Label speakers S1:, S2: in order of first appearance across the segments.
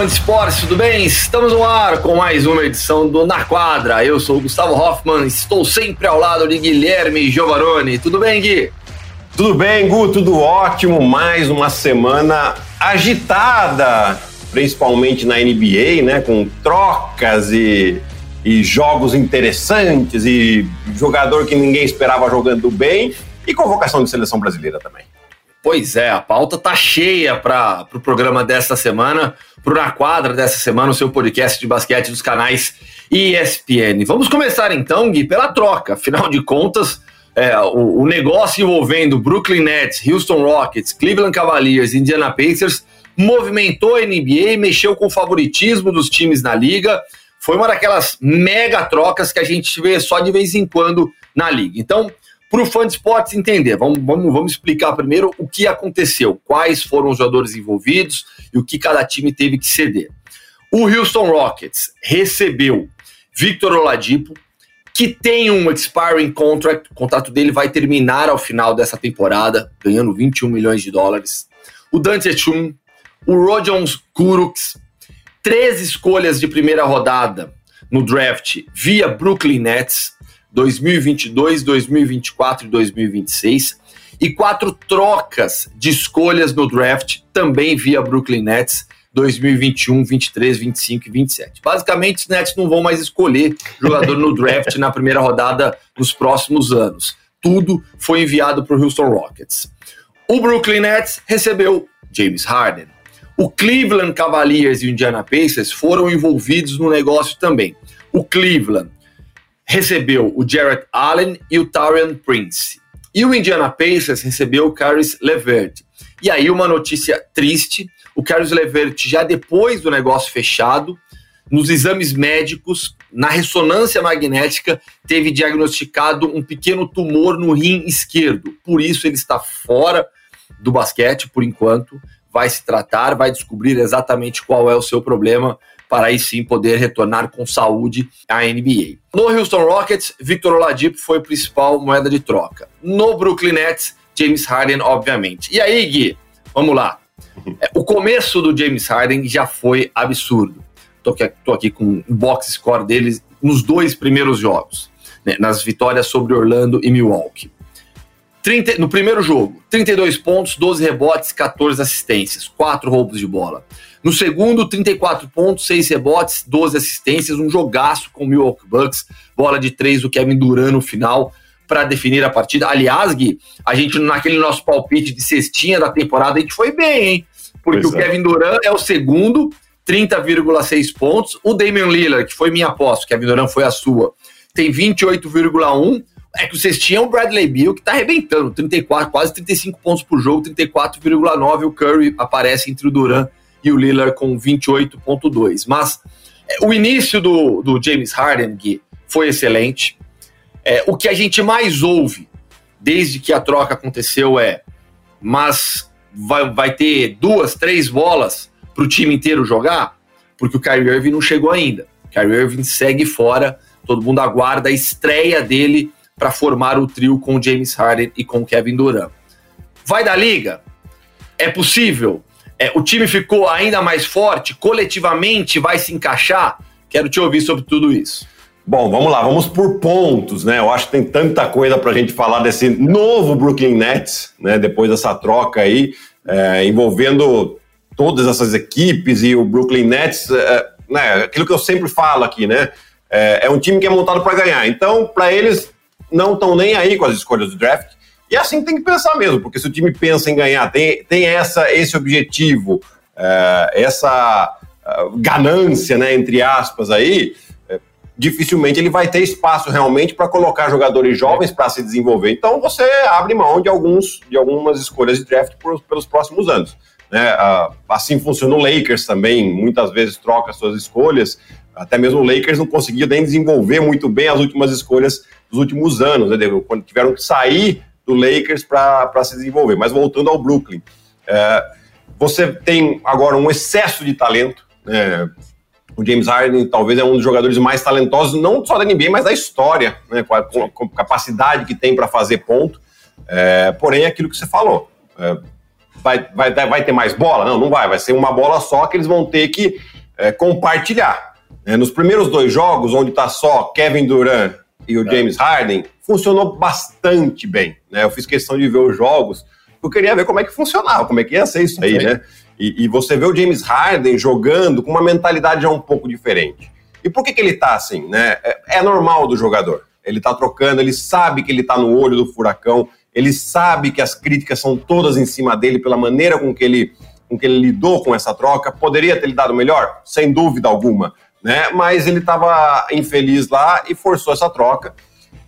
S1: fã de esportes, tudo bem? Estamos no ar com mais uma edição do Na Quadra. Eu sou o Gustavo Hoffman, estou sempre ao lado de Guilherme Giovanoni. Tudo bem, Gui?
S2: Tudo bem, Gu, tudo ótimo. Mais uma semana agitada, principalmente na NBA, né? Com trocas e, e jogos interessantes e jogador que ninguém esperava jogando bem e convocação de seleção brasileira também.
S1: Pois é, a pauta tá cheia para o pro programa desta semana, para o Na Quadra dessa semana, o seu podcast de basquete dos canais ESPN. Vamos começar então, Gui, pela troca. Afinal de contas, é, o, o, negócio envolvendo Brooklyn Nets, Houston Rockets, Cleveland Cavaliers e Indiana Pacers movimentou a NBA, mexeu com o favoritismo dos times na liga. Foi uma daquelas mega trocas que a gente vê só de vez em quando na liga. Então, para o fã de esportes entender, vamos, vamos, vamos explicar primeiro o que aconteceu, quais foram os jogadores envolvidos e o que cada time teve que ceder. O Houston Rockets recebeu Victor Oladipo, que tem um expiring contract, o contrato dele vai terminar ao final dessa temporada, ganhando 21 milhões de dólares. O Dante Chum, o Rodion Kuruks, três escolhas de primeira rodada no draft via Brooklyn Nets, 2022, 2024 e 2026, e quatro trocas de escolhas no draft, também via Brooklyn Nets, 2021, 23, 25 e 27. Basicamente, os Nets não vão mais escolher jogador no draft na primeira rodada nos próximos anos. Tudo foi enviado para o Houston Rockets. O Brooklyn Nets recebeu James Harden. O Cleveland Cavaliers e o Indiana Pacers foram envolvidos no negócio também. O Cleveland recebeu o Jarrett Allen e o Tarian Prince. E o Indiana Pacers recebeu o Caris LeVert. E aí uma notícia triste, o Caris LeVert já depois do negócio fechado, nos exames médicos, na ressonância magnética, teve diagnosticado um pequeno tumor no rim esquerdo. Por isso ele está fora do basquete por enquanto. Vai se tratar, vai descobrir exatamente qual é o seu problema para aí sim poder retornar com saúde à NBA. No Houston Rockets, Victor Oladipo foi a principal moeda de troca. No Brooklyn Nets, James Harden, obviamente. E aí, Gui, vamos lá. É, o começo do James Harden já foi absurdo. Tô aqui, aqui com o box score deles nos dois primeiros jogos, né, nas vitórias sobre Orlando e Milwaukee. 30, no primeiro jogo, 32 pontos, 12 rebotes, 14 assistências, 4 roubos de bola. No segundo, 34 pontos, 6 rebotes, 12 assistências, um jogaço com o Milwaukee Bucks, bola de 3 do Kevin Durant no final para definir a partida. Aliás, Gui, a gente naquele nosso palpite de cestinha da temporada, a gente foi bem, hein? Porque pois o é. Kevin Durant é o segundo, 30,6 pontos. O Damian Lillard, que foi minha aposta, o Kevin Durant foi a sua, tem 28,1 é que o cestinha é o Bradley Beal que tá arrebentando, 34, quase 35 pontos por jogo, 34,9. O Curry aparece entre o Duran e o Lillard com 28,2. Mas é, o início do, do James Harden, Gui, foi excelente. É, o que a gente mais ouve desde que a troca aconteceu é: mas vai, vai ter duas, três bolas para o time inteiro jogar? Porque o Kyrie Irving não chegou ainda. O Kyrie Irving segue fora, todo mundo aguarda a estreia dele para formar o trio com James Harden e com Kevin Durant. Vai da liga? É possível? É, o time ficou ainda mais forte? Coletivamente vai se encaixar? Quero te ouvir sobre tudo isso.
S2: Bom, vamos lá, vamos por pontos, né? Eu acho que tem tanta coisa para a gente falar desse novo Brooklyn Nets, né? Depois dessa troca aí, é, envolvendo todas essas equipes e o Brooklyn Nets, é, né? Aquilo que eu sempre falo aqui, né? É, é um time que é montado para ganhar. Então, para eles, não estão nem aí com as escolhas do draft. E assim tem que pensar mesmo, porque se o time pensa em ganhar, tem, tem essa, esse objetivo, é, essa uh, ganância, né, entre aspas, aí, é, dificilmente ele vai ter espaço realmente para colocar jogadores jovens para se desenvolver. Então você abre mão de, alguns, de algumas escolhas de draft por, pelos próximos anos. Né? Uh, assim funciona o Lakers também, muitas vezes troca suas escolhas. Até mesmo o Lakers não conseguiu nem desenvolver muito bem as últimas escolhas dos últimos anos, né? quando tiveram que sair do Lakers para se desenvolver. Mas voltando ao Brooklyn, é, você tem agora um excesso de talento. Né? O James Harden talvez é um dos jogadores mais talentosos, não só da NBA, mas da história, né? com, a, com a capacidade que tem para fazer ponto. É, porém, é aquilo que você falou. É, vai, vai, vai ter mais bola? Não, não vai. Vai ser uma bola só que eles vão ter que é, compartilhar. É, nos primeiros dois jogos, onde está só Kevin Durant e o. James Harden, funcionou bastante bem. Né? Eu fiz questão de ver os jogos, eu queria ver como é que funcionava, como é que ia ser isso aí, né? E, e, você vê o James Harden jogando com uma mentalidade já um pouco diferente. E por que, que ele tá assim, né? É, é normal do jogador. Ele tá trocando, ele sabe que ele tá no olho do furacão, ele sabe que as críticas são todas em cima dele pela maneira com que ele, com que ele lidou com essa troca. Poderia ter lidado melhor? Sem dúvida alguma. Né? Mas ele estava infeliz lá e forçou essa troca.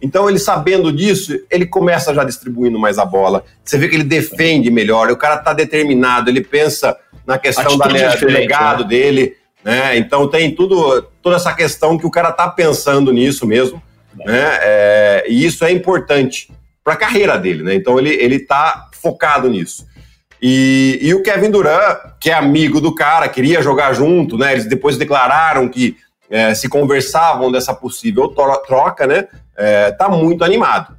S2: Então, ele sabendo disso, ele começa já distribuindo mais a bola. Você vê que ele defende melhor, o cara está determinado, ele pensa na questão da, do legado né? dele. Né? Então, tem tudo, toda essa questão que o cara está pensando nisso mesmo. Né? É, e isso é importante para a carreira dele, né? Então ele ele está focado nisso. E, e, o Kevin Durant, que é amigo do cara, queria jogar junto, né? Eles depois declararam que é, se conversavam dessa possível troca, né? É, tá muito animado.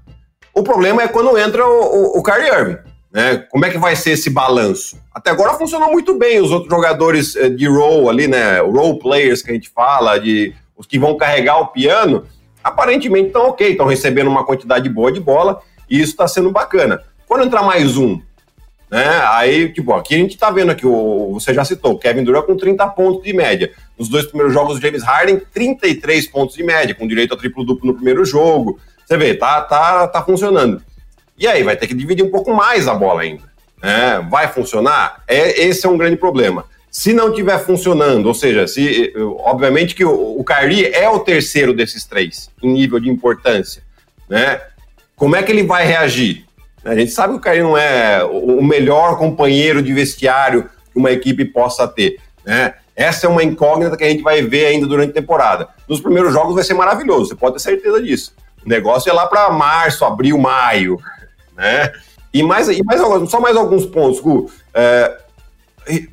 S2: O problema é quando entra o, o, o Kyrie Irving, né? Como é que vai ser esse balanço? Até agora funcionou muito bem os outros jogadores é, de role ali, né? Role players que a gente fala, de os que vão carregar o piano, aparentemente estão ok, estão recebendo uma quantidade boa de bola e isso está sendo bacana. Quando entrar mais um, né? Aí, tipo, aqui a gente está vendo aqui, o, você já citou, Kevin Durant com 30 pontos de média. Nos dois primeiros jogos, James Harden, 33 pontos de média, com direito a triplo-duplo no primeiro jogo. Você vê, tá, tá, tá funcionando. E aí, vai ter que dividir um pouco mais a bola ainda. Né? Vai funcionar? É, esse é um grande problema. Se não estiver funcionando, ou seja, se obviamente que o, o Kyrie é o terceiro desses três em nível de importância, né? Como é que ele vai reagir? A gente sabe que o Kyrie não é o melhor companheiro de vestiário que uma equipe possa ter, né? Essa é uma incógnita que a gente vai ver ainda durante a temporada. Nos primeiros jogos vai ser maravilhoso, você pode ter certeza disso. O negócio é lá para março, abril, maio, né? E mais, e mais só mais alguns pontos, Gu. É,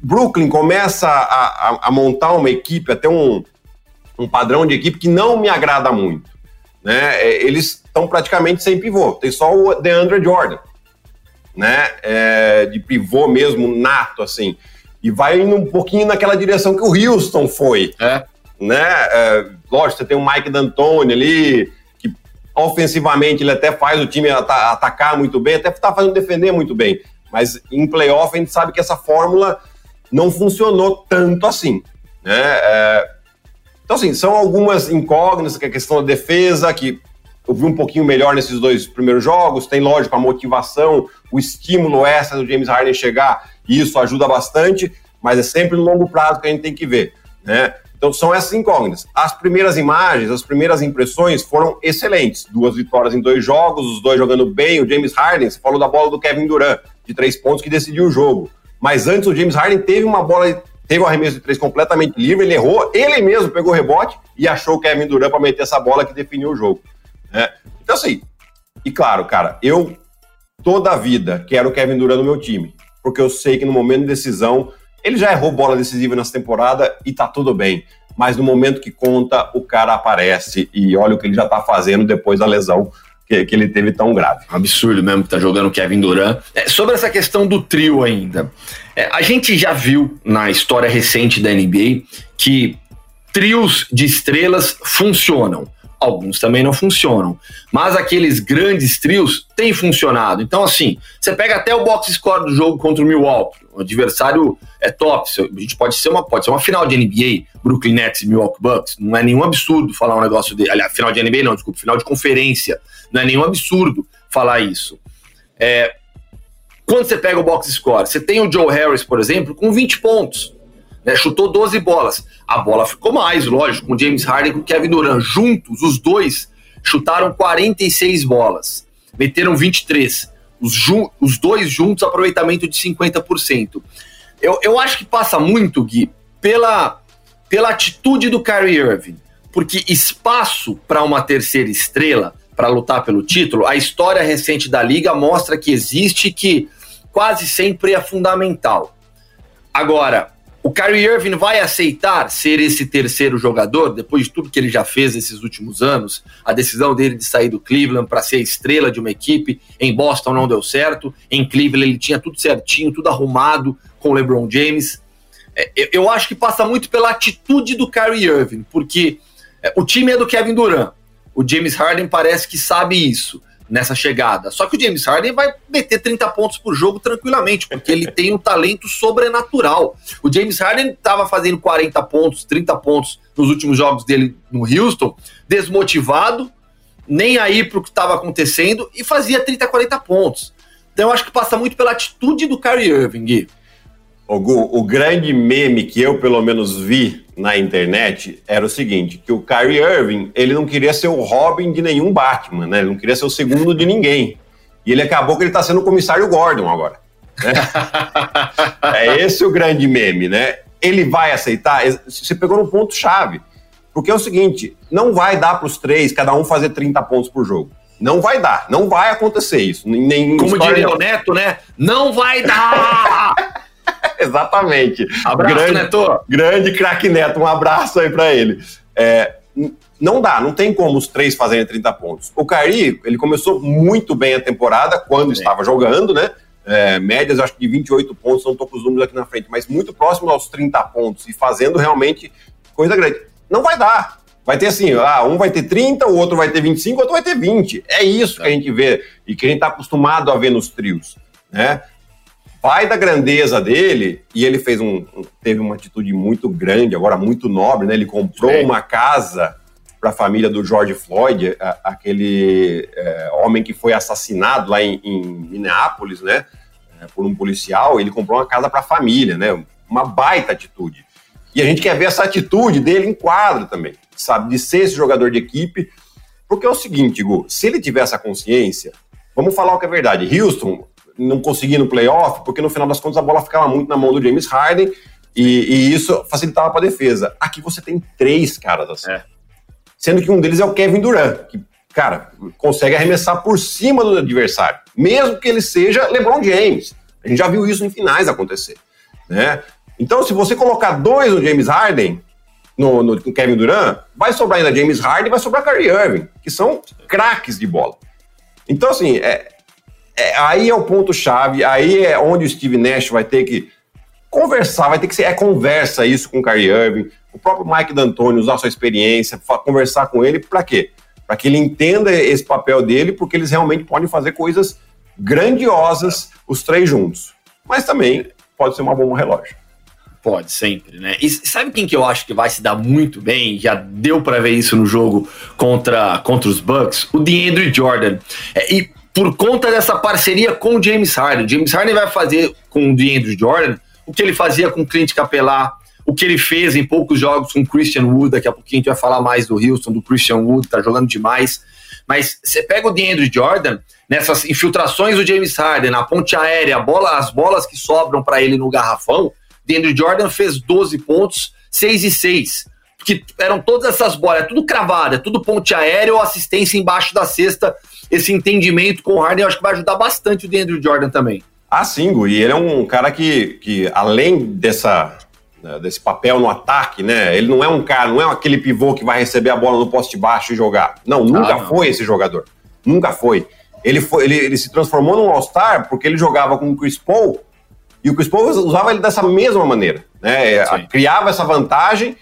S2: Brooklyn começa a, a, a, montar uma equipe, até um, um padrão de equipe que não me agrada muito. Né? É, eles estão praticamente sem pivô, tem só o DeAndre Jordan, né? É, de pivô mesmo, nato, assim. E vai indo um pouquinho naquela direção que o Houston foi. É. Né? É, lógico, você tem o Mike D'Antoni ali, que ofensivamente ele até faz o time atacar muito bem, até está fazendo defender muito bem. Mas em playoff a gente sabe que essa fórmula não funcionou tanto assim. Né? É... Então, assim, são algumas incógnitas, que é a questão da defesa, que eu vi um pouquinho melhor nesses dois primeiros jogos. Tem, lógico, a motivação, o estímulo extra do James Harden chegar, e isso ajuda bastante, mas é sempre no longo prazo que a gente tem que ver. Né? Então são essas incógnitas. As primeiras imagens, as primeiras impressões foram excelentes. Duas vitórias em dois jogos, os dois jogando bem. O James Harden, você falou da bola do Kevin Durant, de três pontos que decidiu o jogo. Mas antes o James Harden teve uma bola, teve um arremesso de três completamente livre, ele errou, ele mesmo pegou o rebote e achou o Kevin Durant para meter essa bola que definiu o jogo. É. Então assim, e claro, cara, eu toda a vida quero o Kevin Durant no meu time, porque eu sei que no momento de decisão ele já errou bola decisiva nessa temporada e tá tudo bem. Mas no momento que conta, o cara aparece e olha o que ele já tá fazendo depois da lesão que, que ele teve tão grave.
S1: Absurdo mesmo que tá jogando Kevin Durant. É, sobre essa questão do trio ainda, é, a gente já viu na história recente da NBA que trios de estrelas funcionam alguns também não funcionam. Mas aqueles grandes trios têm funcionado. Então, assim, você pega até o box score do jogo contra o Milwaukee. O adversário é top. A gente pode ser uma, pode ser uma final de NBA, Brooklyn Nets e Milwaukee Bucks. Não é nenhum absurdo falar um negócio de. Aliás, final de NBA não, desculpa, final de conferência. Não é nenhum absurdo falar isso. É, quando você pega o box score, você tem o Joe Harris, por exemplo, com 20 pontos né, chutou 12 bolas. A bola ficou mais, lógico, com James Harden e com Kevin Durant. Juntos, os dois chutaram 46 bolas, meteram 23. Os, os dois juntos, aproveitamento de 50%. Eu, eu acho que passa muito, Gui, pela, pela atitude do Kyrie Irving. Porque espaço para uma terceira estrela, para lutar pelo título, a história recente da liga mostra que existe que quase sempre é fundamental. Agora, o Kyrie Irving vai aceitar ser esse terceiro jogador, depois de tudo que ele já fez esses últimos anos? A decisão dele de sair do Cleveland para ser a estrela de uma equipe. Em Boston não deu certo. Em Cleveland ele tinha tudo certinho, tudo arrumado com o LeBron James. É, eu acho que passa muito pela atitude do Kyrie Irving, porque é, o time é do Kevin Durant. O James Harden parece que sabe isso nessa chegada. Só que o James Harden vai meter 30 pontos por jogo tranquilamente, porque ele tem um talento sobrenatural. O James Harden estava fazendo 40 pontos, 30 pontos nos últimos jogos dele no Houston, desmotivado, nem aí para o que estava acontecendo e fazia 30, 40 pontos. Então eu acho que passa muito pela atitude do Kyrie Irving,
S2: o grande meme que eu pelo menos vi na internet era o seguinte, que o Kyrie Irving, ele não queria ser o Robin de nenhum Batman, né? Ele não queria ser o segundo de ninguém. E ele acabou que ele está sendo o comissário Gordon agora. Né? é esse o grande meme, né? Ele vai aceitar? Você pegou no ponto chave. Porque é o seguinte, não vai dar para os três, cada um fazer 30 pontos por jogo. Não vai dar, não vai acontecer isso.
S1: Nem Como diria o Neto, né? Não vai dar!
S2: Exatamente.
S1: Abraço, grande, Neto.
S2: Grande craque Neto, um abraço aí para ele. É, não dá, não tem como os três fazerem 30 pontos. O Cari, ele começou muito bem a temporada quando Sim. estava jogando, né? É, médias, acho que de 28 pontos, não estou com os números aqui na frente, mas muito próximo aos 30 pontos e fazendo realmente coisa grande. Não vai dar. Vai ter assim, ah, um vai ter 30, o outro vai ter 25, o outro vai ter 20. É isso que a gente vê e que a gente está acostumado a ver nos trios. Né? Vai da grandeza dele, e ele fez um, teve uma atitude muito grande, agora muito nobre, né? Ele comprou Sim. uma casa para a família do George Floyd, a, aquele é, homem que foi assassinado lá em, em Minneapolis, né? É, por um policial, ele comprou uma casa para a família, né? Uma baita atitude. E a gente quer ver essa atitude dele em quadro também, sabe? De ser esse jogador de equipe. Porque é o seguinte, Gu, se ele tiver essa consciência, vamos falar o que é verdade. Houston não conseguia no playoff, porque no final das contas a bola ficava muito na mão do James Harden e, e isso facilitava para a defesa. Aqui você tem três caras assim. É. Sendo que um deles é o Kevin Durant, que, cara, consegue arremessar por cima do adversário, mesmo que ele seja LeBron James. A gente já viu isso em finais acontecer. Né? Então, se você colocar dois no James Harden, no, no Kevin Durant, vai sobrar ainda James Harden e vai sobrar Kyrie Irving, que são craques de bola. Então, assim, é, é, aí é o ponto-chave, aí é onde o Steve Nash vai ter que conversar, vai ter que ser, é conversa isso com o Kyrie Irving, o próprio Mike D'Antoni usar sua experiência, conversar com ele, para quê? Para que ele entenda esse papel dele, porque eles realmente podem fazer coisas grandiosas, os três juntos. Mas também pode ser uma bomba relógio.
S1: Pode, sempre, né? E sabe quem que eu acho que vai se dar muito bem? Já deu para ver isso no jogo contra, contra os Bucks? O DeAndre Jordan. É, e por conta dessa parceria com o James Harden. James Harden vai fazer com o DeAndre Jordan o que ele fazia com o Clint Capela, o que ele fez em poucos jogos com o Christian Wood. Daqui a pouquinho a gente vai falar mais do Houston, do Christian Wood, tá jogando demais. Mas você pega o DeAndre Jordan, nessas infiltrações do James Harden, na ponte aérea, bola, as bolas que sobram para ele no garrafão, DeAndre Jordan fez 12 pontos, 6 e 6 que eram todas essas bolas, é tudo cravada, é tudo ponte aérea ou assistência embaixo da cesta. Esse entendimento com o Harden eu acho que vai ajudar bastante o Deandre Jordan também.
S2: Ah, sim, Gu, e ele é um cara que, que além dessa, né, desse papel no ataque, né? Ele não é um cara, não é aquele pivô que vai receber a bola no poste baixo e jogar. Não, nunca ah, não. foi esse jogador. Nunca foi. Ele, foi ele, ele se transformou num All-Star porque ele jogava com o Chris Paul e o Chris Paul usava ele dessa mesma maneira, né? Criava essa vantagem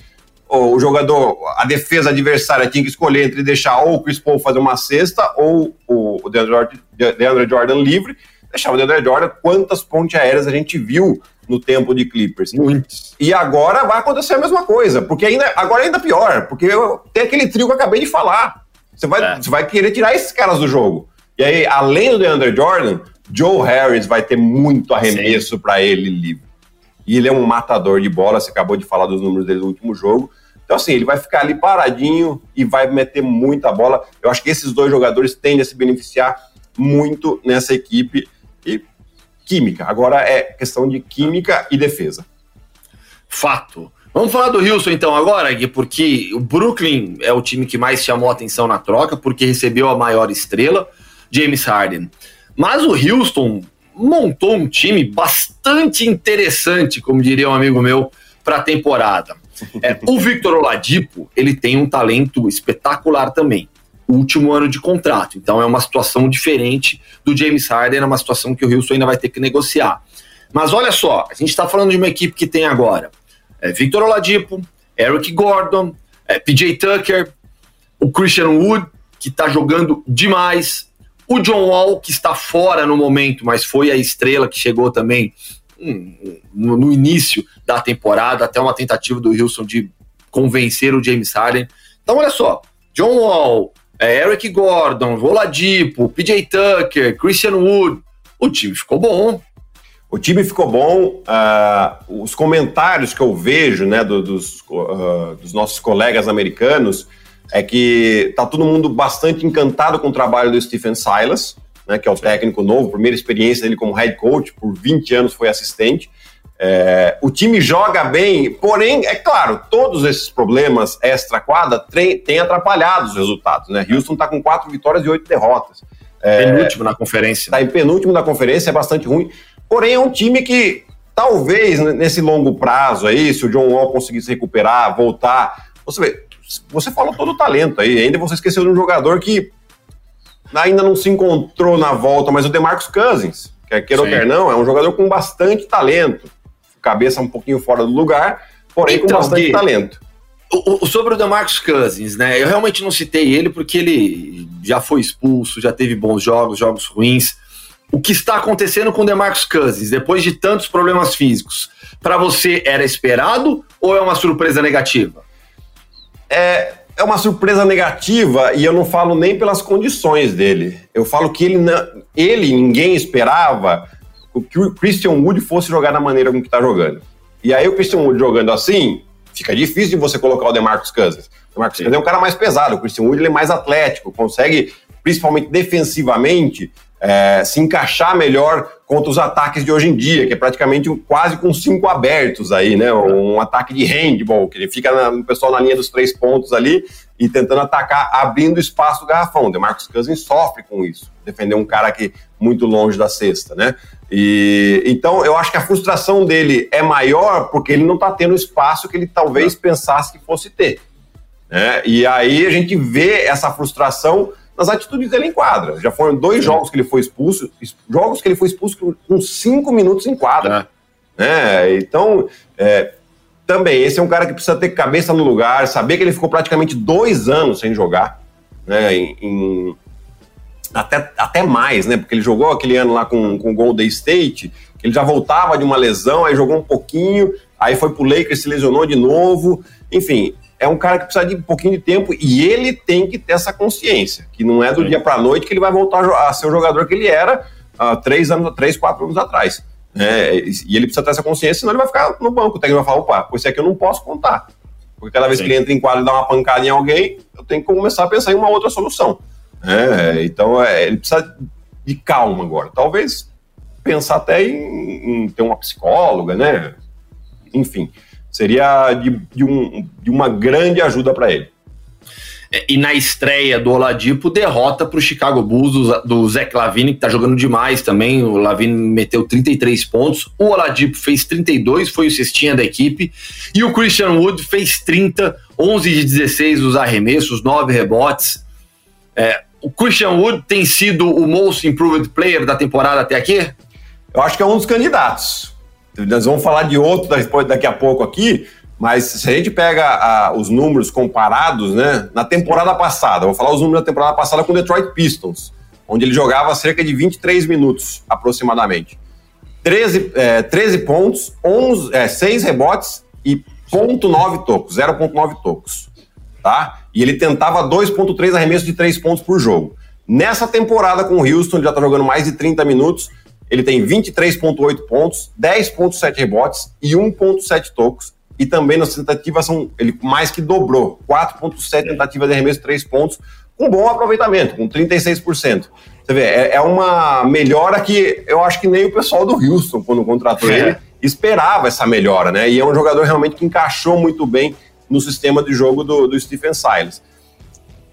S2: o jogador, a defesa adversária tinha que escolher entre deixar ou o Chris Paul fazer uma cesta ou o DeAndre, DeAndre Jordan livre, deixava o DeAndre Jordan. Quantas pontes aéreas a gente viu no tempo de Clippers?
S1: Muitos.
S2: E agora vai acontecer a mesma coisa, porque ainda, agora é ainda pior, porque tem aquele trio que eu acabei de falar. Você vai, é. você vai querer tirar esses caras do jogo. E aí, além do DeAndre Jordan, Joe Harris vai ter muito arremesso para ele livre e ele é um matador de bola, você acabou de falar dos números dele no último jogo. Então, assim, ele vai ficar ali paradinho e vai meter muita bola. Eu acho que esses dois jogadores tendem a se beneficiar muito nessa equipe. E química. Agora é questão de química e defesa.
S1: Fato. Vamos falar do Houston então agora, Gui, porque o Brooklyn é o time que mais chamou atenção na troca, porque recebeu a maior estrela, James Harden. Mas o Houston montou um time bastante interessante, como diria um amigo meu, para a temporada. É, o Victor Oladipo, ele tem um talento espetacular também. Último ano de contrato, então é uma situação diferente do James Harden, é uma situação que o Houston ainda vai ter que negociar. Mas olha só, a gente está falando de uma equipe que tem agora é, Victor Oladipo, Eric Gordon, é, PJ Tucker, o Christian Wood, que está jogando demais, o John Wall, que está fora no momento, mas foi a estrela que chegou também hum, no, início da temporada, até uma tentativa do Wilson de convencer o James Harden. Então, olha só, John Wall, é, Eric Gordon, Oladipo, PJ Tucker, Christian Wood, o time ficou bom.
S2: O time ficou bom. Uh, os comentários que eu vejo né, do, dos, uh, dos nossos colegas americanos é que tá todo mundo bastante encantado com o trabalho do Stephen Silas, né, que é o técnico novo, primeira experiência dele como head coach, por 20 anos foi assistente. É, o time joga bem, porém, é claro, todos esses problemas extra-quadra têm atrapalhado os resultados. Né? Houston está com quatro vitórias e oito derrotas.
S1: É, penúltimo na conferência.
S2: Está em penúltimo na conferência, é bastante ruim. Porém, é um time que talvez nesse longo prazo aí, se o John Wall conseguir se recuperar, voltar. Você vê, você falou todo o talento aí, ainda você esqueceu de um jogador que ainda não se encontrou na volta, mas o DeMarcus Cousins, que é queira ou quer não, é um jogador com bastante talento. Cabeça um pouquinho fora do lugar, porém então, com bastante Gui, talento.
S1: O, o, sobre o DeMarcus Cousins, né? Eu realmente não citei ele porque ele já foi expulso, já teve bons jogos, jogos ruins. O que está acontecendo com o DeMarcus Cousins depois de tantos problemas físicos? Para você era esperado ou é uma surpresa negativa?
S2: É, é uma surpresa negativa e eu não falo nem pelas condições dele. Eu falo que ele, ele ninguém esperava que o Christian Wood fosse jogar da maneira como que está jogando. E aí o Christian Wood jogando assim, fica difícil de você colocar o DeMarcus Cousins. O DeMarcus Cousins é um cara mais pesado, o Christian Wood ele é mais atlético, consegue, principalmente defensivamente, é, se encaixar melhor contra os ataques de hoje em dia, que é praticamente quase com cinco abertos aí, né? Um ataque de handball, que ele fica na, o pessoal na linha dos três pontos ali e tentando atacar, abrindo espaço do garrafão. O Marcos Cousins sofre com isso, defender um cara aqui muito longe da cesta, né? E então eu acho que a frustração dele é maior porque ele não está tendo o espaço que ele talvez pensasse que fosse ter. Né? E aí a gente vê essa frustração nas atitudes dele em quadra. Já foram dois jogos que ele foi expulso, jogos que ele foi expulso com cinco minutos em quadra. É. Né? Então, é, também, esse é um cara que precisa ter cabeça no lugar, saber que ele ficou praticamente dois anos sem jogar, né? Em, em, até, até mais, né? Porque ele jogou aquele ano lá com, com o Golden State, ele já voltava de uma lesão, aí jogou um pouquinho, aí foi pro Lakers, se lesionou de novo. Enfim, é um cara que precisa de um pouquinho de tempo e ele tem que ter essa consciência, que não é do Sim. dia para a noite que ele vai voltar a ser o jogador que ele era há três anos, três, quatro anos atrás. É, e ele precisa ter essa consciência, senão ele vai ficar no banco. O técnico vai falar, opa, pois é que eu não posso contar. Porque cada vez Sim. que ele entra em quadro e dá uma pancada em alguém, eu tenho que começar a pensar em uma outra solução. É, então é, ele precisa de calma agora. Talvez pensar até em, em ter uma psicóloga, né? Enfim seria de, de, um, de uma grande ajuda para ele.
S1: É, e na estreia do Oladipo, derrota para o Chicago Bulls do, do Zach Lavine, que está jogando demais também. O Lavine meteu 33 pontos. O Oladipo fez 32, foi o cestinha da equipe. E o Christian Wood fez 30, 11 de 16 os arremessos, 9 rebotes. É, o Christian Wood tem sido o most improved player da temporada até aqui?
S2: Eu acho que é um dos candidatos. Nós vamos falar de outro daqui a pouco aqui, mas se a gente pega a, os números comparados, né, na temporada passada, vou falar os números da temporada passada com o Detroit Pistons, onde ele jogava cerca de 23 minutos aproximadamente. 13, é, 13 pontos, 11, é, 6 rebotes e 0.9 tocos, 0.9 tocos. Tá? E ele tentava 2.3 arremessos de 3 pontos por jogo. Nessa temporada com o Houston, ele já está jogando mais de 30 minutos, ele tem 23,8 pontos, 10,7 rebotes e 1,7 tocos. E também nas tentativas são, ele mais que dobrou, 4,7 tentativas de arremesso, 3 pontos, com bom aproveitamento, com 36%. Você vê, é, é, uma melhora que eu acho que nem o pessoal do Houston, quando contratou é. ele, esperava essa melhora, né? E é um jogador realmente que encaixou muito bem no sistema de jogo do, do Stephen Silas.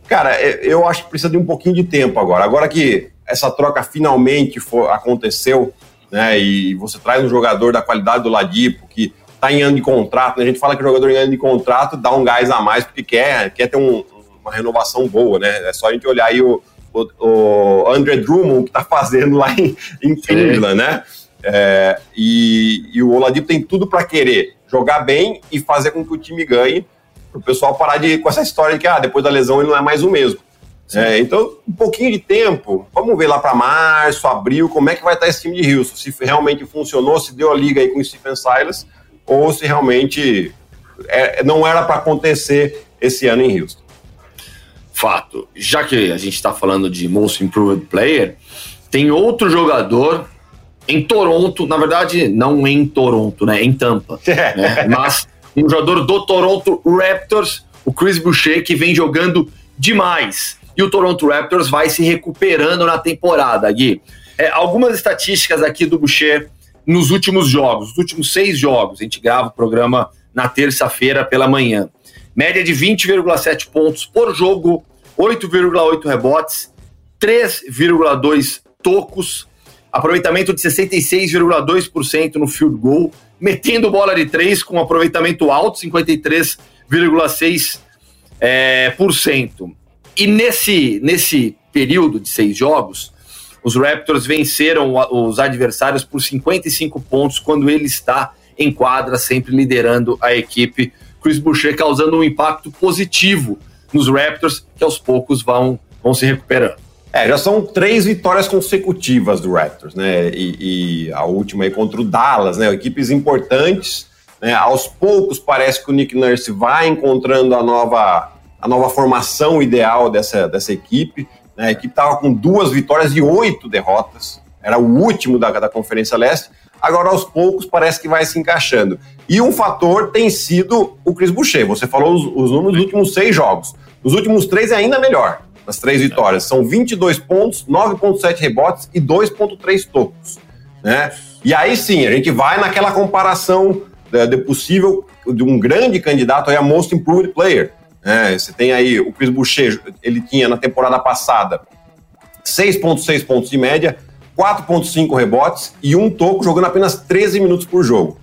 S2: Cara, é, eu acho que precisa de um pouquinho de tempo agora. Agora que essa troca finalmente for, aconteceu, né? E você traz um jogador da qualidade do Ladipo, que está em ano de contrato, né? a gente fala que o jogador em ano de contrato dá um gás a mais porque quer, quer ter um, uma renovação boa, né? É só a gente olhar aí o, o, o André Drummond que está fazendo lá em, em Cleveland, né? É, e, e o Oladipo tem tudo para querer jogar bem e fazer com que o time ganhe, para o pessoal parar de com essa história de que ah, depois da lesão ele não é mais o mesmo. É, então, um pouquinho de tempo, vamos ver lá para março, abril, como é que vai estar esse time de Houston, se realmente funcionou, se deu a liga aí com o Stephen Silas, ou se realmente é, não era para acontecer esse ano em Houston.
S1: Fato. Já que a gente está falando de Most Improved Player, tem outro jogador em Toronto, na verdade, não em Toronto, né? Em Tampa. né? Mas um jogador do Toronto Raptors, o Chris Boucher, que vem jogando demais. E o Toronto Raptors vai se recuperando na temporada, Gui. É, algumas estatísticas aqui do Boucher nos últimos jogos, os últimos seis jogos. A gente grava o programa na terça-feira pela manhã. Média de 20,7 pontos por jogo, 8,8 rebotes, 3,2 tocos, aproveitamento de 66,2% no field goal, metendo bola de três com aproveitamento alto, 53,6%. É. E nesse, nesse período de seis jogos, os Raptors venceram os adversários por 55 pontos quando ele está em quadra, sempre liderando a equipe. Chris Boucher causando um impacto positivo nos Raptors, que aos poucos vão, vão se recuperando.
S2: É, já são três vitórias consecutivas do Raptors, né? E, e, a última aí contra o Dallas, né? Equipes importantes. Né? Aos poucos parece que o Nick Nurse vai encontrando a nova, a nova formação ideal dessa, dessa equipe. Né? A equipe estava com duas vitórias e oito derrotas. Era o último da, da Conferência Leste. Agora, aos poucos, parece que vai se encaixando. E um fator tem sido o Chris Boucher. Você falou os, os números dos últimos seis jogos. Os últimos três é ainda melhor nas três vitórias. São 22 pontos, 9,7 rebotes e 2,3 tocos. Né? E aí sim, a gente vai naquela comparação de, de possível de um grande candidato aí a Most Improved Player. Né? Você tem aí o Chris Boucher, ele tinha na temporada passada 6,6 pontos de média, 4,5 rebotes e um toco, jogando apenas 13 minutos por jogo.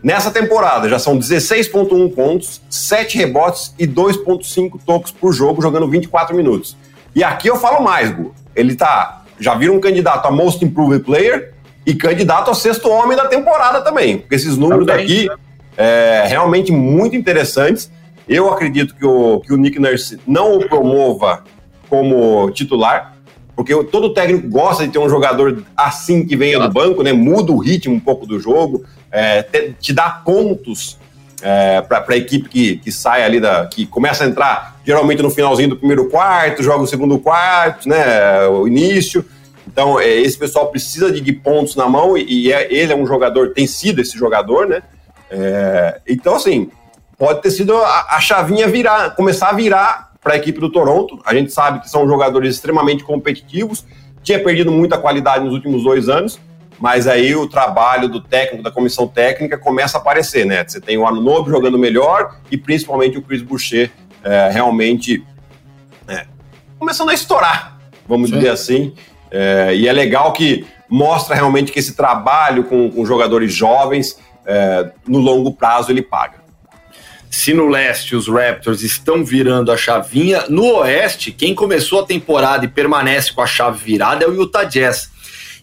S2: Nessa temporada já são 16,1 pontos, 7 rebotes e 2,5 tocos por jogo, jogando 24 minutos. E aqui eu falo mais, Gu. Ele tá. Já vira um candidato a Most Improved Player e candidato a sexto homem da temporada também. Porque esses números também. daqui é realmente muito interessantes. Eu acredito que o, que o Nick Nurse não o promova como titular, porque todo técnico gosta de ter um jogador assim que venha do banco, né? Muda o ritmo um pouco do jogo, é, te, te, dá pontos é, para a equipe que, que sai ali da. que começa a entrar geralmente no finalzinho do primeiro quarto, joga o segundo quarto, né? O início. Então, é, esse pessoal precisa de, de, pontos na mão e, e é, ele é um jogador, tem sido esse jogador, né? É, então, assim, pode ter sido a, a chavinha virar, começar a virar para a equipe do Toronto. A gente sabe que são jogadores extremamente competitivos, tinha perdido muita qualidade nos últimos dois anos, mas aí o trabalho do técnico, da comissão técnica, começa a aparecer, né? Você tem o Ano Novo jogando melhor e principalmente o Chris Boucher é, realmente é, começando a estourar, vamos Sim. dizer assim. É, e é legal que mostra realmente que esse trabalho com, com jogadores jovens, é, no longo prazo, ele paga.
S1: Se no leste os Raptors estão virando a chavinha, no oeste, quem começou a temporada e permanece com a chave virada é o Utah Jazz.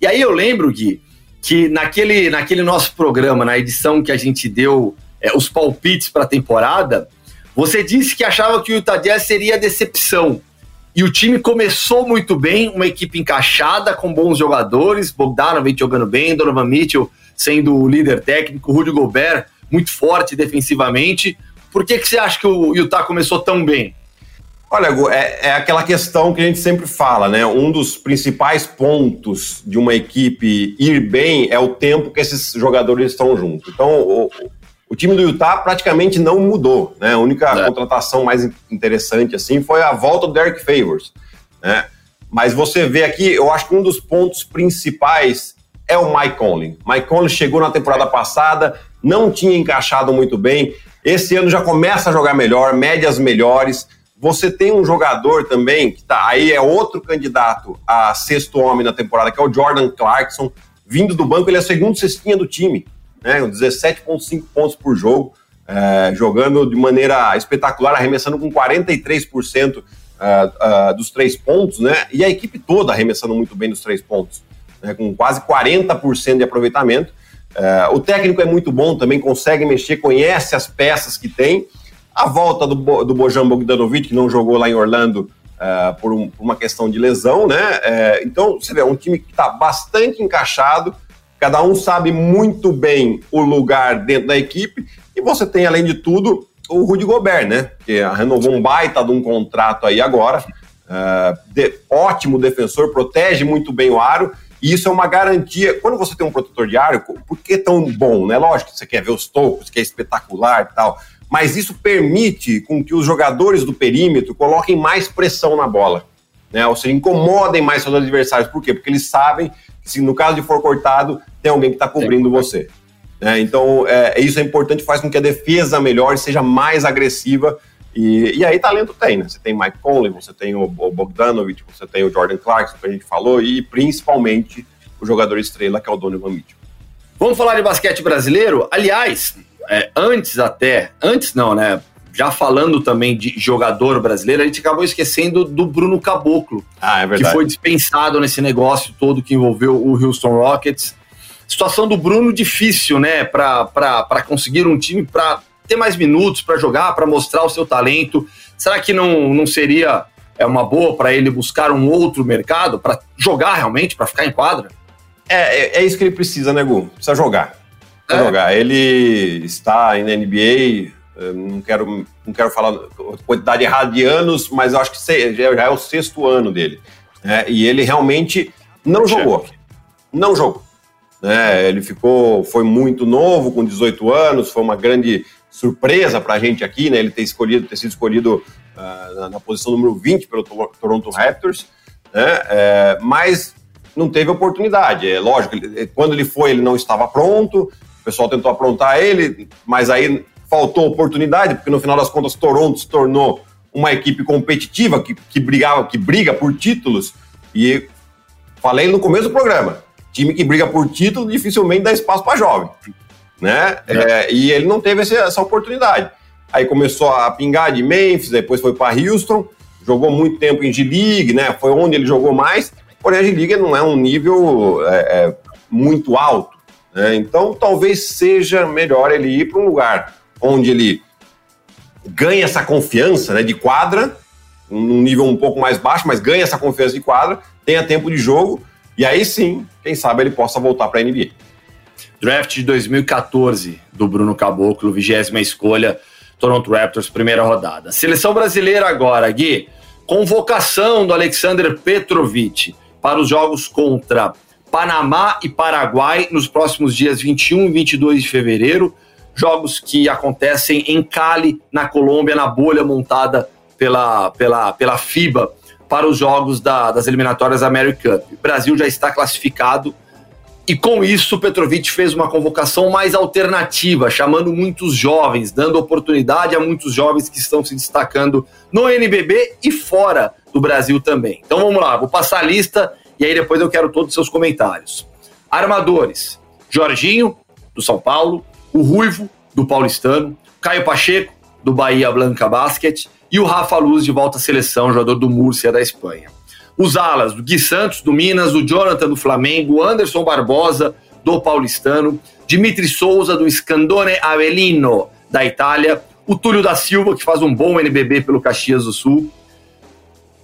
S1: E aí eu lembro, Gui, que naquele, naquele nosso programa, na edição que a gente deu é, os palpites para a temporada, você disse que achava que o Utah Jazz seria decepção. E o time começou muito bem, uma equipe encaixada, com bons jogadores, Bogdanovich jogando bem, Donovan Mitchell sendo o líder técnico, Rudy Gobert muito forte defensivamente, por que, que você acha que o Utah começou tão bem?
S2: Olha, é, é, aquela questão que a gente sempre fala, né? Um dos principais pontos de uma equipe ir bem é o tempo que esses jogadores estão juntos. Então, o, o time do Utah praticamente não mudou, né? A única é. contratação mais interessante, assim, foi a volta do Derek Favors, né? Mas você vê aqui, eu acho que um dos pontos principais é o Mike Conley. Mike Conley chegou na temporada passada, não tinha encaixado muito bem, esse ano já começa a jogar melhor, médias melhores. Você tem um jogador também, que tá aí, é outro candidato a sexto homem na temporada, que é o Jordan Clarkson. Vindo do banco, ele é segundo cestinha do time. né, 17,5 pontos por jogo, é, jogando de maneira espetacular, arremessando com 43% uh, uh, dos três pontos, né? E a equipe toda arremessando muito bem dos três pontos, né, com quase 40% de aproveitamento. Uh, o técnico é muito bom, também consegue mexer, conhece as peças que tem. A volta do, do Bojan Bogdanovic, que não jogou lá em Orlando uh, por, um, uma questão de lesão, né? Uh, então, você vê, é um time que está bastante encaixado, cada um sabe muito bem o lugar dentro da equipe, e você tem, além de tudo, o Rudy Gobert, né? Que renovou um baita de um contrato aí agora. De, ótimo defensor, protege muito bem o aro. E isso é uma garantia. Quando você tem um protetor de aro, por que tão bom, né? Lógico que você quer ver os tocos, que é espetacular e tal. Mas isso permite com que os jogadores do perímetro coloquem mais pressão na bola. Né? Ou seja, incomodem mais seus adversários. Por quê? Porque eles sabem que se no caso de for cortado, tem alguém que está cobrindo você. Né? Então, é, isso é importante, faz com que a defesa melhore, seja mais agressiva. E, e aí, talento tem, né? Você tem Mike Conley, você tem o, o Bogdanovich, você tem o Jordan Clarkson, que a gente falou, e principalmente o jogador estrela, que é o Donovan Mitchell.
S1: Vamos falar de basquete brasileiro? Aliás, é, antes até, antes não, né? Já falando também de jogador brasileiro, a gente acabou esquecendo do Bruno Caboclo,
S2: ah, é
S1: que foi dispensado nesse negócio todo que envolveu o Houston Rockets. Situação do Bruno difícil, né? Para conseguir um time para ter mais minutos para jogar, para mostrar o seu talento. Será que não, não seria é uma boa para ele buscar um outro mercado para jogar realmente, para ficar em quadra?
S2: É, é, é, isso que ele precisa, né, Gu? Precisa jogar. Precisa é. jogar. Ele está na NBA, não quero, não quero falar quantidade errada de anos, mas eu acho que já é o sexto ano dele. Né? E ele realmente não jogou. Não jogou. Né? Ele ficou, foi muito novo, com 18 anos, foi uma grande surpresa para a gente aqui, né? Ele ter escolhido, ter sido escolhido uh, na, na, posição número 20 pelo Toronto Raptors, né? É, mas não teve oportunidade. É lógico, ele, quando ele foi, ele não estava pronto. O pessoal tentou aprontar ele, mas aí faltou oportunidade, porque no final das contas Toronto se tornou uma equipe competitiva que, que brigava, que briga por títulos. E falei no começo do programa, time que briga por título dificilmente dá espaço para jovem, né? É. É, e ele não teve essa, essa, oportunidade. Aí começou a pingar de Memphis, depois foi para Houston, jogou muito tempo em G-League, né? Foi onde ele jogou mais. Porém, a G-League não é um nível é, é, muito alto, né? Então, talvez seja melhor ele ir para um lugar onde ele ganha essa confiança, né? De quadra, num nível um pouco mais baixo, mas ganha essa confiança de quadra, tenha tempo de jogo e aí sim, quem sabe ele possa voltar para a NBA.
S1: Draft de 2014 do Bruno Caboclo, vigésima escolha, Toronto Raptors, primeira rodada. Seleção brasileira agora, Gui. Convocação do Alexander Petrovic para os jogos contra Panamá e Paraguai nos próximos dias 21 e 22 de fevereiro. Jogos que acontecem em Cali, na Colômbia, na bolha montada pela, pela, pela FIBA para os jogos da, das eliminatórias da American Cup. O Brasil já está classificado e com isso Petrovic fez uma convocação mais alternativa, chamando muitos jovens, dando oportunidade a muitos jovens que estão se destacando no NBB e fora do Brasil também. Então vamos lá, vou passar a lista e aí depois eu quero todos os seus comentários. Armadores: Jorginho, do São Paulo, o Ruivo, do Paulistano, Caio Pacheco, do Bahia Blanca Basket, e o Rafa Luz de volta à seleção, jogador do Múrcia da Espanha. Os alas, do Gui Santos, do Minas, o Jonathan do Flamengo, Anderson Barbosa, do Paulistano, Dimitri Souza, do Scandone Avellino, da Itália, o Túlio da Silva, que faz um bom NBB pelo Caxias do Sul,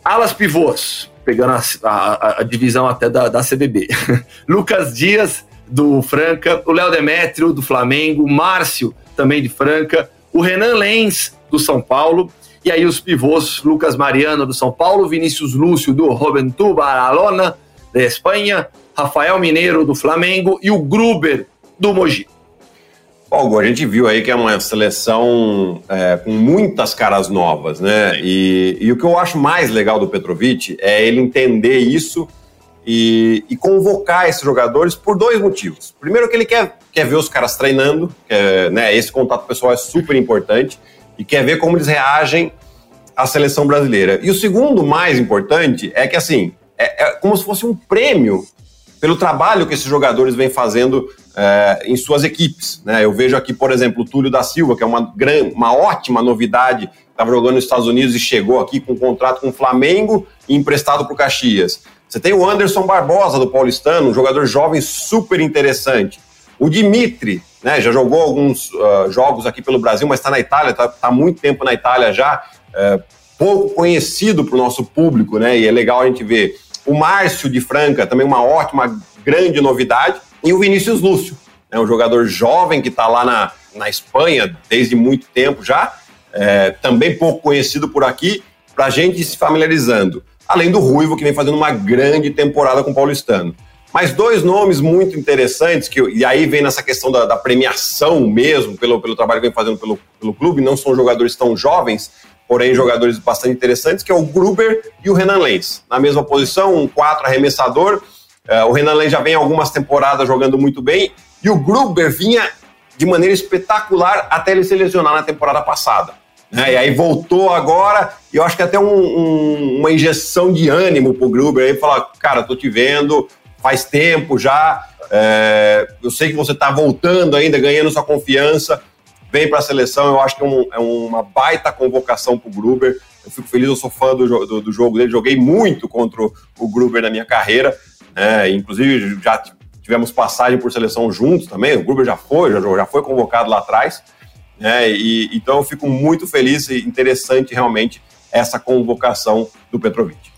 S1: alas pivôs, pegando a, a, a divisão até da, da CBB, Lucas Dias, do Franca, o Léo Demétrio, do Flamengo, Márcio, também de Franca, o Renan Lenz, do São Paulo, e aí os pivôs, Lucas Mariano do São Paulo, Vinícius Lúcio do Juventud Baralona, da Espanha, Rafael Mineiro do Flamengo e o Gruber do Mogi.
S2: Bom, a gente viu aí que é uma seleção é, com muitas caras novas, né? E, e, o que eu acho mais legal do Petrovic é ele entender isso e, e, convocar esses jogadores por dois motivos. Primeiro que ele quer, quer ver os caras treinando, quer, né? Esse contato pessoal é super importante e quer ver como eles reagem à seleção brasileira. E o segundo mais importante é que, assim, é, é como se fosse um prêmio pelo trabalho que esses jogadores vêm fazendo é, em suas equipes. Né? Eu vejo aqui, por exemplo, o Túlio da Silva, que é uma, grande, uma ótima novidade, estava jogando nos Estados Unidos e chegou aqui com um contrato com o Flamengo e emprestado para o Caxias. Você tem o Anderson Barbosa, do Paulistano, um jogador jovem super interessante. O Dimitri, né, já jogou alguns uh, jogos aqui pelo Brasil, mas está na Itália, está tá muito tempo na Itália já, uh, pouco conhecido para o nosso público, né, e é legal a gente ver. O Márcio de Franca, também uma ótima, grande novidade. E o Vinícius Lúcio, né, um jogador jovem que está lá na, na Espanha desde muito tempo já, é, também pouco conhecido por aqui, para a gente se familiarizando. Além do Ruivo, que vem fazendo uma grande temporada com o Paulistano. Mas dois nomes muito interessantes, que, e aí vem nessa questão da, da premiação mesmo, pelo, pelo trabalho que vem fazendo pelo, pelo clube, não são jogadores tão jovens, porém jogadores bastante interessantes, que é o Gruber e o Renan Lenz. Na mesma posição, um quatro arremessador. Uh, o Renan Lenz já vem algumas temporadas jogando muito bem, e o Gruber vinha de maneira espetacular até ele se lesionar na temporada passada. Né? E aí voltou agora, e eu acho que até um, um, uma injeção de ânimo pro Gruber, aí falar, cara, tô te vendo faz tempo já, é, eu sei que você tá voltando ainda, ganhando sua confiança, vem para a seleção. Eu acho que é, um, é uma baita convocação para o Gruber. Eu fico feliz, eu sou fã do, do, do, jogo dele. Joguei muito contra o Gruber na minha carreira. Né? Inclusive, já tivemos passagem por seleção juntos também. O Gruber já foi, já, já foi convocado lá atrás. Né? E, então, eu fico muito feliz e interessante realmente essa convocação do Petrovic.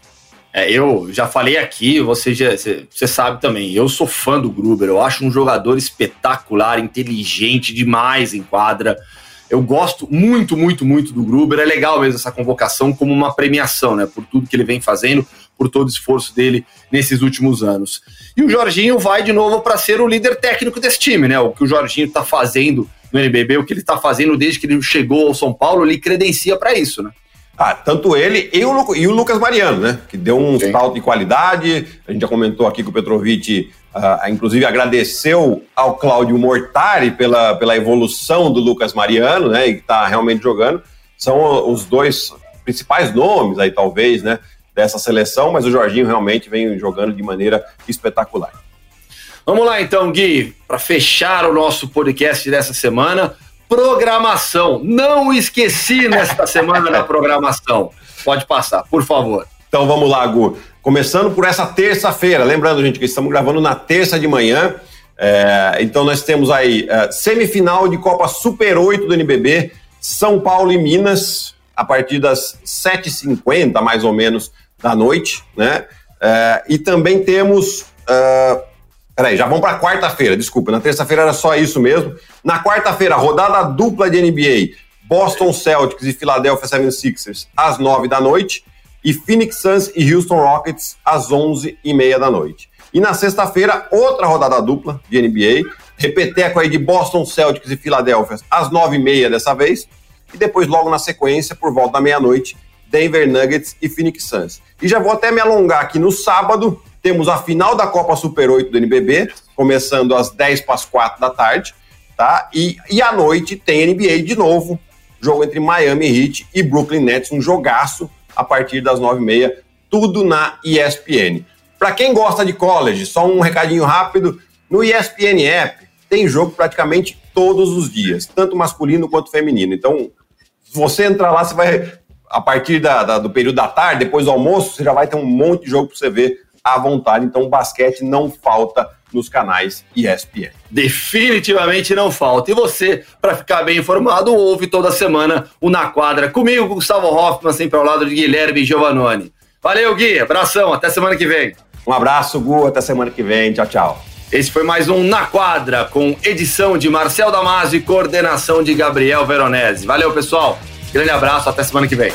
S1: É, eu já falei aqui, você, já, você sabe também, eu sou fã do Gruber, eu acho um jogador espetacular, inteligente demais em quadra. Eu gosto muito, muito, muito do Gruber. É legal mesmo essa convocação como uma premiação, né? Por tudo que ele vem fazendo, por todo o esforço dele nesses últimos anos. E o Jorginho vai de novo para ser o líder técnico desse time, né? O que o Jorginho está fazendo no NBB, o que ele está fazendo desde que ele chegou ao São Paulo, ele credencia para isso, né?
S2: Ah, tanto ele e o, e o Lucas Mariano, né? Que deu um Sim. salto de qualidade. A gente já comentou aqui que o Petrovic, uh, inclusive, agradeceu ao Cláudio Mortari pela, pela evolução do Lucas Mariano, né? E que está realmente jogando. São os dois principais nomes aí, talvez, né? Dessa seleção, mas o Jorginho realmente vem jogando de maneira espetacular.
S1: Vamos lá então, Gui, para fechar o nosso podcast dessa semana programação. Não esqueci nesta semana da programação. Pode passar, por favor.
S2: Então vamos lá, Gu. Começando por essa terça-feira. Lembrando, gente, que estamos gravando na terça de manhã. É, então nós temos aí é, semifinal de Copa Super 8 do NBB, São Paulo e Minas, a partir das 7h50, mais ou menos, da noite, né? É, e também temos é, Peraí, já vamos para quarta-feira, desculpa. Na terça-feira era só isso mesmo. Na quarta-feira, rodada dupla de NBA. Boston Celtics e Philadelphia 76ers às 9 da noite. E Phoenix Suns e Houston Rockets às 11 e meia da noite. E na sexta-feira, outra rodada dupla de NBA. Repeteco aí de Boston Celtics e Philadelphia às 9 e meia dessa vez. E depois, logo na sequência, por volta da meia-noite, Denver Nuggets e Phoenix Suns. E já vou até me alongar aqui no sábado, temos a final da Copa Super 8 do NBB, começando às 10 para as 4 da tarde, tá? E, e à noite tem NBA de novo, jogo entre Miami Heat e Brooklyn Nets, um jogaço a partir das 9h30, tudo na ESPN. Para quem gosta de college, só um recadinho rápido, no ESPN App tem jogo praticamente todos os dias, tanto masculino quanto feminino. Então, se você entrar lá, você vai, a partir da, da, do período da tarde, depois do almoço, você já vai ter um monte de jogo para você ver à vontade. Então, o basquete não falta nos canais ESPN.
S1: Definitivamente não falta. E você, para ficar bem informado, ouve toda semana o Na Quadra comigo, Gustavo Hoffman, sempre ao lado de Guilherme Giovannone. Valeu, Gui. Abração. Até semana que vem.
S2: Um abraço, Gu. Até semana que vem. Tchau, tchau.
S1: Esse foi mais um Na Quadra, com edição de Marcel Damasio e coordenação de Gabriel Veronese. Valeu, pessoal. Grande abraço. Até semana que vem.